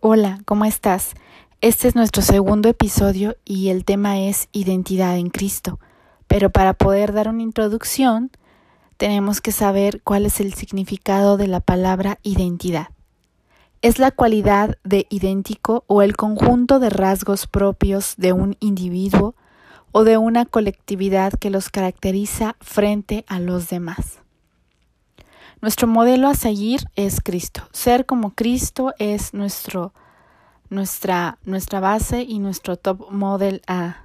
Hola, ¿cómo estás? Este es nuestro segundo episodio y el tema es identidad en Cristo. Pero para poder dar una introducción, tenemos que saber cuál es el significado de la palabra identidad. Es la cualidad de idéntico o el conjunto de rasgos propios de un individuo o de una colectividad que los caracteriza frente a los demás. Nuestro modelo a seguir es Cristo. Ser como Cristo es nuestro, nuestra, nuestra base y nuestro top model a,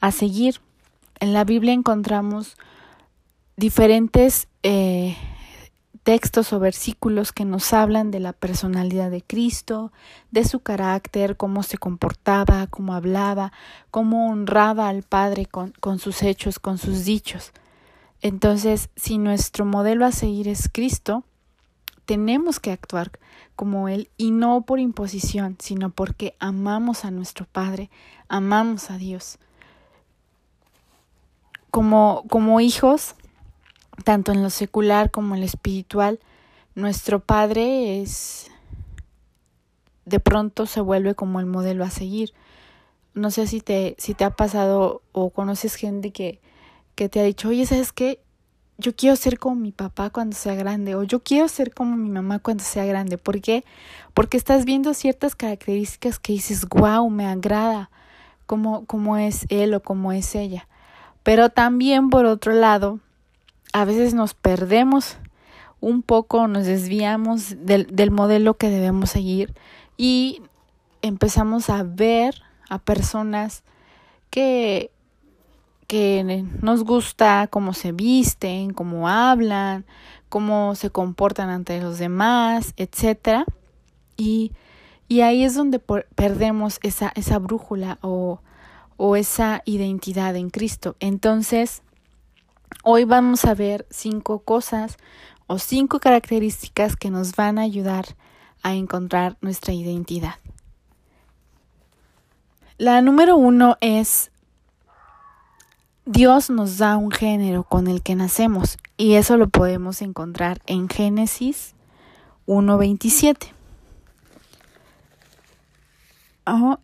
a seguir. En la Biblia encontramos diferentes eh, textos o versículos que nos hablan de la personalidad de Cristo, de su carácter, cómo se comportaba, cómo hablaba, cómo honraba al Padre con, con sus hechos, con sus dichos. Entonces, si nuestro modelo a seguir es Cristo, tenemos que actuar como Él y no por imposición, sino porque amamos a nuestro Padre, amamos a Dios. Como, como hijos, tanto en lo secular como en lo espiritual, nuestro Padre es de pronto se vuelve como el modelo a seguir. No sé si te, si te ha pasado o conoces gente que, que te ha dicho, oye, ¿sabes qué? Yo quiero ser como mi papá cuando sea grande o yo quiero ser como mi mamá cuando sea grande. ¿Por qué? Porque estás viendo ciertas características que dices, wow, me agrada como, como es él o como es ella. Pero también, por otro lado, a veces nos perdemos un poco, nos desviamos del, del modelo que debemos seguir y empezamos a ver a personas que que nos gusta cómo se visten, cómo hablan, cómo se comportan ante los demás, etcétera. Y, y ahí es donde perdemos esa, esa brújula o, o esa identidad en Cristo. Entonces, hoy vamos a ver cinco cosas o cinco características que nos van a ayudar a encontrar nuestra identidad. La número uno es Dios nos da un género con el que nacemos y eso lo podemos encontrar en Génesis 1.27.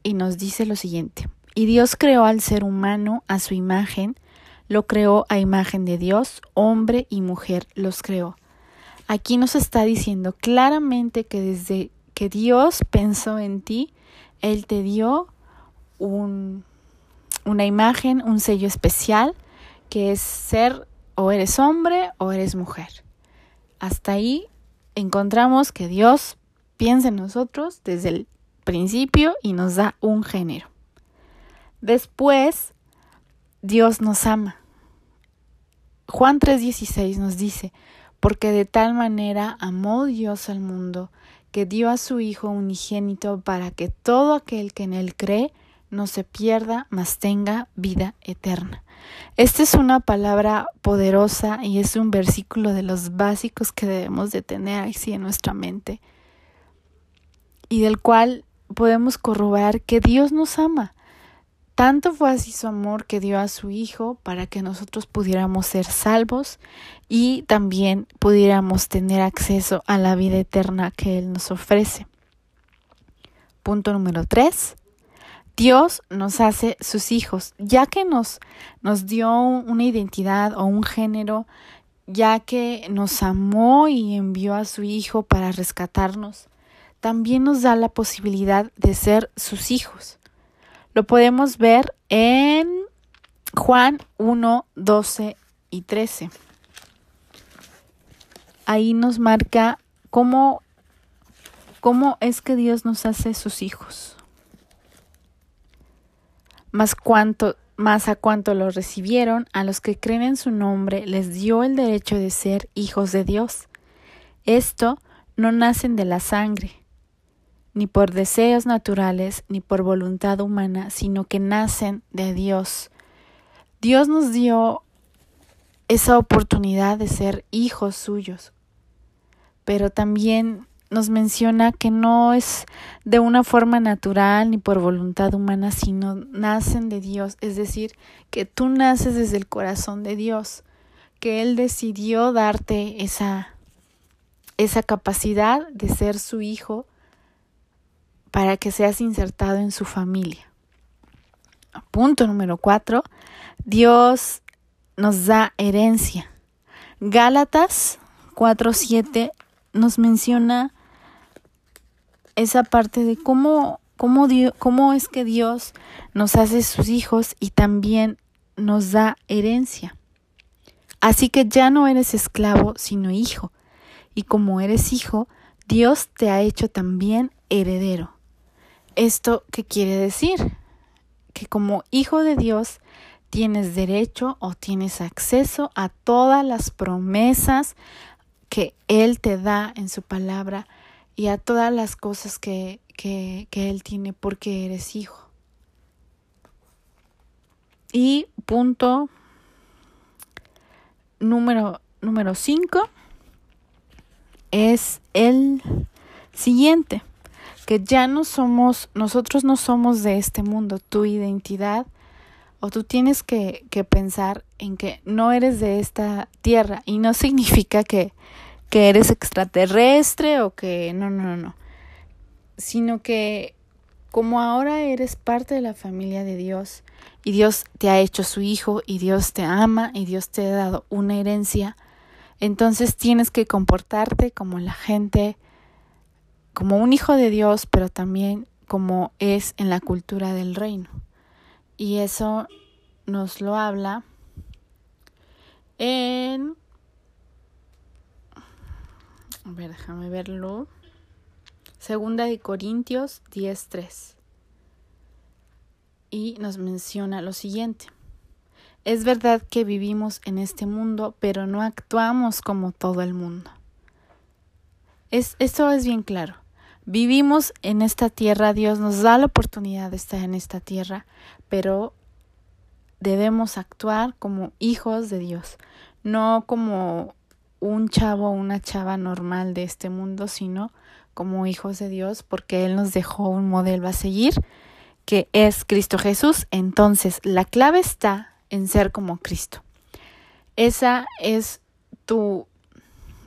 y nos dice lo siguiente, y Dios creó al ser humano a su imagen, lo creó a imagen de Dios, hombre y mujer los creó. Aquí nos está diciendo claramente que desde que Dios pensó en ti, Él te dio un una imagen, un sello especial, que es ser o eres hombre o eres mujer. Hasta ahí encontramos que Dios piensa en nosotros desde el principio y nos da un género. Después, Dios nos ama. Juan 3:16 nos dice, porque de tal manera amó Dios al mundo, que dio a su Hijo unigénito para que todo aquel que en él cree no se pierda, mas tenga vida eterna. Esta es una palabra poderosa y es un versículo de los básicos que debemos de tener así en nuestra mente y del cual podemos corroborar que Dios nos ama. Tanto fue así su amor que dio a su Hijo para que nosotros pudiéramos ser salvos y también pudiéramos tener acceso a la vida eterna que Él nos ofrece. Punto número 3. Dios nos hace sus hijos, ya que nos, nos dio una identidad o un género, ya que nos amó y envió a su Hijo para rescatarnos, también nos da la posibilidad de ser sus hijos. Lo podemos ver en Juan 1, 12 y 13. Ahí nos marca cómo, cómo es que Dios nos hace sus hijos más a cuanto lo recibieron, a los que creen en su nombre, les dio el derecho de ser hijos de Dios. Esto no nacen de la sangre, ni por deseos naturales, ni por voluntad humana, sino que nacen de Dios. Dios nos dio esa oportunidad de ser hijos suyos, pero también nos menciona que no es de una forma natural ni por voluntad humana, sino nacen de Dios, es decir, que tú naces desde el corazón de Dios, que Él decidió darte esa, esa capacidad de ser su hijo para que seas insertado en su familia. Punto número cuatro, Dios nos da herencia. Gálatas 4.7 nos menciona esa parte de cómo, cómo, cómo es que Dios nos hace sus hijos y también nos da herencia. Así que ya no eres esclavo, sino hijo. Y como eres hijo, Dios te ha hecho también heredero. ¿Esto qué quiere decir? Que como hijo de Dios tienes derecho o tienes acceso a todas las promesas que Él te da en su palabra y a todas las cosas que, que, que Él tiene porque eres hijo. Y punto número número 5 es el siguiente, que ya no somos, nosotros no somos de este mundo, tu identidad o tú tienes que, que pensar en que no eres de esta tierra y no significa que, que eres extraterrestre o que no, no, no, no, sino que como ahora eres parte de la familia de Dios y Dios te ha hecho su hijo y Dios te ama y Dios te ha dado una herencia, entonces tienes que comportarte como la gente, como un hijo de Dios, pero también como es en la cultura del reino. Y eso nos lo habla en... A ver, déjame verlo. Segunda de Corintios 10.3. Y nos menciona lo siguiente. Es verdad que vivimos en este mundo, pero no actuamos como todo el mundo. Es, esto es bien claro. Vivimos en esta tierra, Dios nos da la oportunidad de estar en esta tierra, pero debemos actuar como hijos de Dios, no como un chavo o una chava normal de este mundo, sino como hijos de Dios, porque Él nos dejó un modelo a seguir, que es Cristo Jesús. Entonces, la clave está en ser como Cristo. Esa es tu,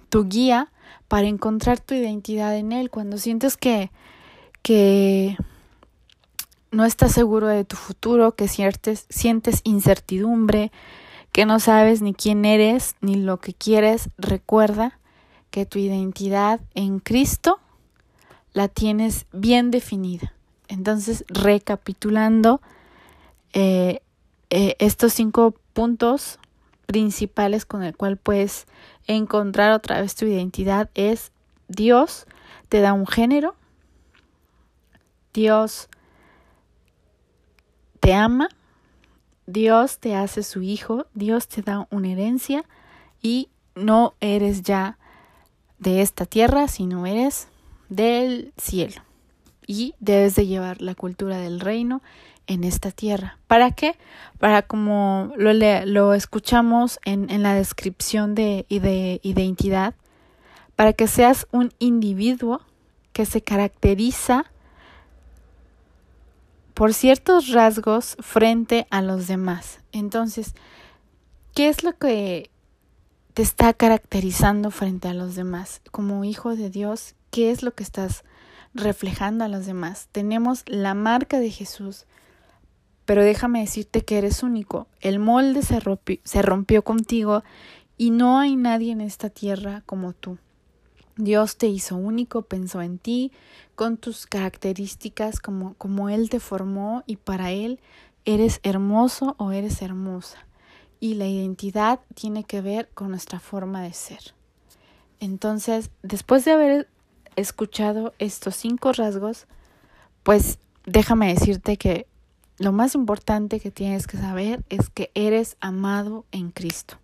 tu guía para encontrar tu identidad en Él. Cuando sientes que, que no estás seguro de tu futuro, que sientes, sientes incertidumbre, que no sabes ni quién eres ni lo que quieres, recuerda que tu identidad en Cristo la tienes bien definida. Entonces, recapitulando eh, eh, estos cinco puntos principales con el cual puedes encontrar otra vez tu identidad es Dios te da un género, Dios te ama, Dios te hace su hijo, Dios te da una herencia y no eres ya de esta tierra, sino eres del cielo. Y debes de llevar la cultura del reino en esta tierra. ¿Para qué? Para como lo, escuchamos en, en, la descripción de, de identidad, para que seas un individuo que se caracteriza por ciertos rasgos frente a los demás. Entonces, ¿qué es lo que te está caracterizando frente a los demás? Como hijo de Dios, ¿qué es lo que estás reflejando a los demás? Tenemos la marca de Jesús, pero déjame decirte que eres único. El molde se rompió, se rompió contigo y no hay nadie en esta tierra como tú. Dios te hizo único, pensó en ti, con tus características como, como Él te formó y para Él eres hermoso o eres hermosa. Y la identidad tiene que ver con nuestra forma de ser. Entonces, después de haber escuchado estos cinco rasgos, pues déjame decirte que lo más importante que tienes que saber es que eres amado en Cristo.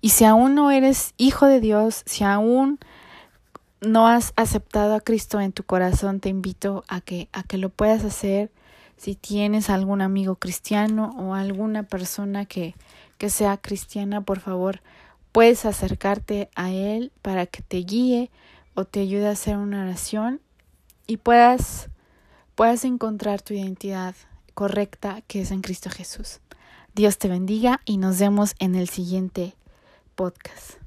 Y si aún no eres hijo de Dios, si aún no has aceptado a Cristo en tu corazón, te invito a que, a que lo puedas hacer. Si tienes algún amigo cristiano o alguna persona que, que sea cristiana, por favor, puedes acercarte a Él para que te guíe o te ayude a hacer una oración y puedas, puedas encontrar tu identidad correcta que es en Cristo Jesús. Dios te bendiga y nos vemos en el siguiente podcast.